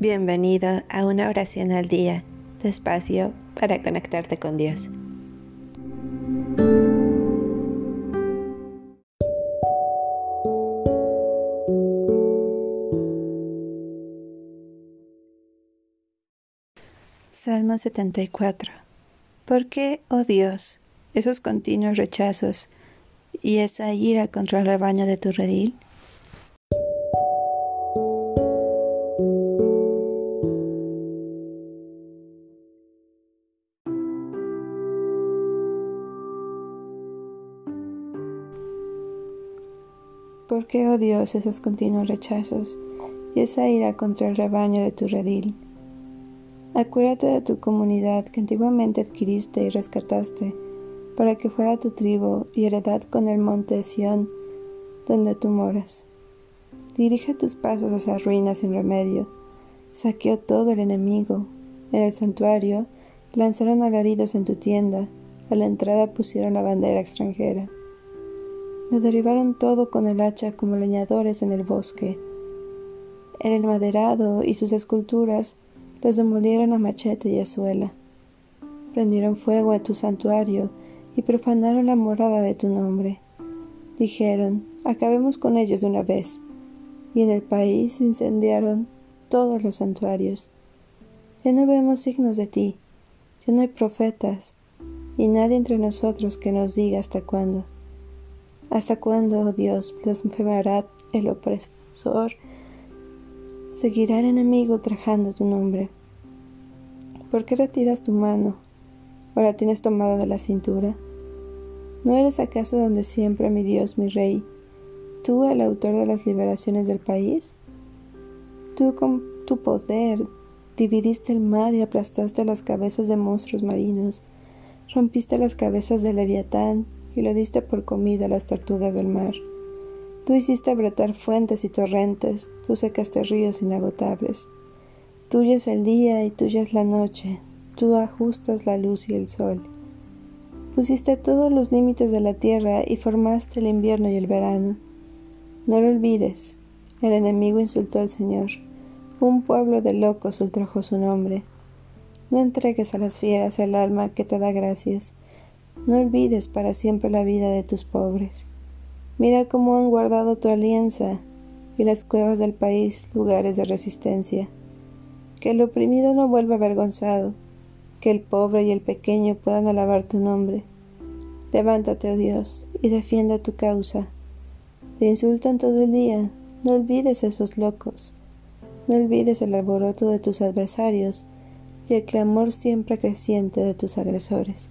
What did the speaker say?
Bienvenido a una oración al día, despacio para conectarte con Dios. Salmo 74 ¿Por qué, oh Dios, esos continuos rechazos y esa ira contra el rebaño de tu redil? ¿Por qué, oh Dios, esos continuos rechazos y esa ira contra el rebaño de tu redil? Acuérdate de tu comunidad que antiguamente adquiriste y rescataste, para que fuera tu tribu y heredad con el monte Sión, donde tú moras. Dirige tus pasos hacia ruinas sin remedio. Saqueó todo el enemigo. En el santuario lanzaron alaridos en tu tienda. A la entrada pusieron la bandera extranjera. Lo derribaron todo con el hacha como leñadores en el bosque. El maderado y sus esculturas los demolieron a machete y a suela. Prendieron fuego a tu santuario y profanaron la morada de tu nombre. Dijeron, acabemos con ellos de una vez. Y en el país incendiaron todos los santuarios. Ya no vemos signos de ti, ya no hay profetas, y nadie entre nosotros que nos diga hasta cuándo. ¿Hasta cuándo, oh Dios, blasfemará el opresor? Seguirá el enemigo trajando tu nombre. ¿Por qué retiras tu mano? ¿O la tienes tomada de la cintura? ¿No eres acaso donde siempre, mi Dios, mi Rey, tú el autor de las liberaciones del país? Tú con tu poder dividiste el mar y aplastaste las cabezas de monstruos marinos, rompiste las cabezas de Leviatán y lo diste por comida a las tortugas del mar. Tú hiciste brotar fuentes y torrentes, tú secaste ríos inagotables. Tuyo es el día y tuya es la noche, tú ajustas la luz y el sol. Pusiste todos los límites de la tierra y formaste el invierno y el verano. No lo olvides, el enemigo insultó al Señor. Un pueblo de locos ultrajó su nombre. No entregues a las fieras el alma que te da gracias no olvides para siempre la vida de tus pobres. Mira cómo han guardado tu alianza y las cuevas del país lugares de resistencia. Que el oprimido no vuelva avergonzado, que el pobre y el pequeño puedan alabar tu nombre. Levántate, oh Dios, y defienda tu causa. Te insultan todo el día, no olvides esos locos. No olvides el alboroto de tus adversarios y el clamor siempre creciente de tus agresores.